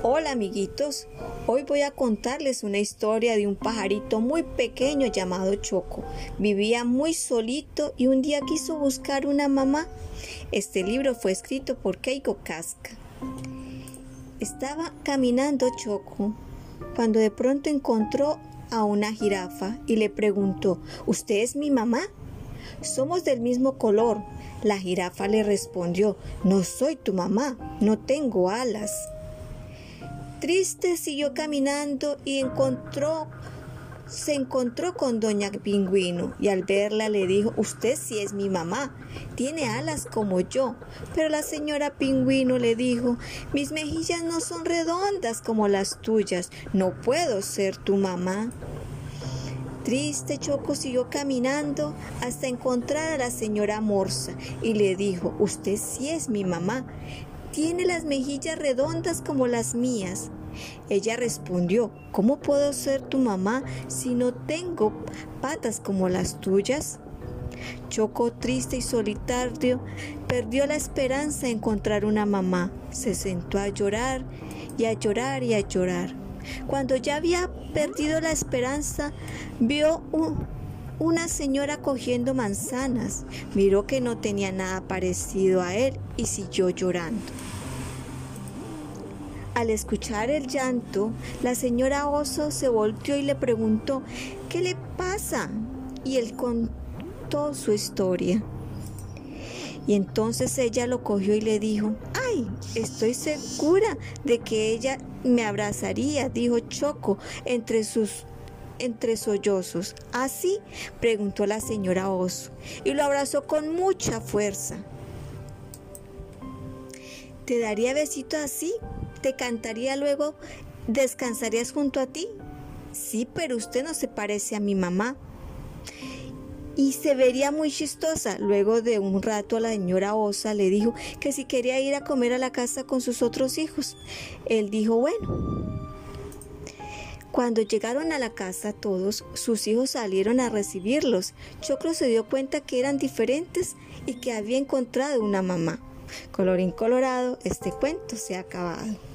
Hola amiguitos, hoy voy a contarles una historia de un pajarito muy pequeño llamado Choco. Vivía muy solito y un día quiso buscar una mamá. Este libro fue escrito por Keiko Casca. Estaba caminando Choco cuando de pronto encontró a una jirafa y le preguntó, ¿Usted es mi mamá? Somos del mismo color. La jirafa le respondió, No soy tu mamá, no tengo alas. Triste siguió caminando y encontró se encontró con doña Pingüino y al verla le dijo, usted sí es mi mamá, tiene alas como yo. Pero la señora Pingüino le dijo, mis mejillas no son redondas como las tuyas, no puedo ser tu mamá. Triste Choco siguió caminando hasta encontrar a la señora Morsa y le dijo, usted sí es mi mamá, tiene las mejillas redondas como las mías. Ella respondió, ¿cómo puedo ser tu mamá si no tengo patas como las tuyas? Choco triste y solitario, perdió la esperanza de encontrar una mamá. Se sentó a llorar y a llorar y a llorar. Cuando ya había perdido la esperanza, vio una señora cogiendo manzanas. Miró que no tenía nada parecido a él y siguió llorando. Al escuchar el llanto, la señora Oso se volteó y le preguntó, ¿qué le pasa? Y él contó su historia. Y entonces ella lo cogió y le dijo, ay, estoy segura de que ella me abrazaría, dijo Choco entre sus entre sollozos. ¿Así? preguntó la señora Oso y lo abrazó con mucha fuerza. ¿Te daría besito así? ¿Te cantaría luego? ¿Descansarías junto a ti? Sí, pero usted no se parece a mi mamá y se vería muy chistosa. Luego de un rato la señora Osa le dijo que si quería ir a comer a la casa con sus otros hijos. Él dijo, bueno. Cuando llegaron a la casa todos, sus hijos salieron a recibirlos. Choclo se dio cuenta que eran diferentes y que había encontrado una mamá. Colorín colorado, este cuento se ha acabado.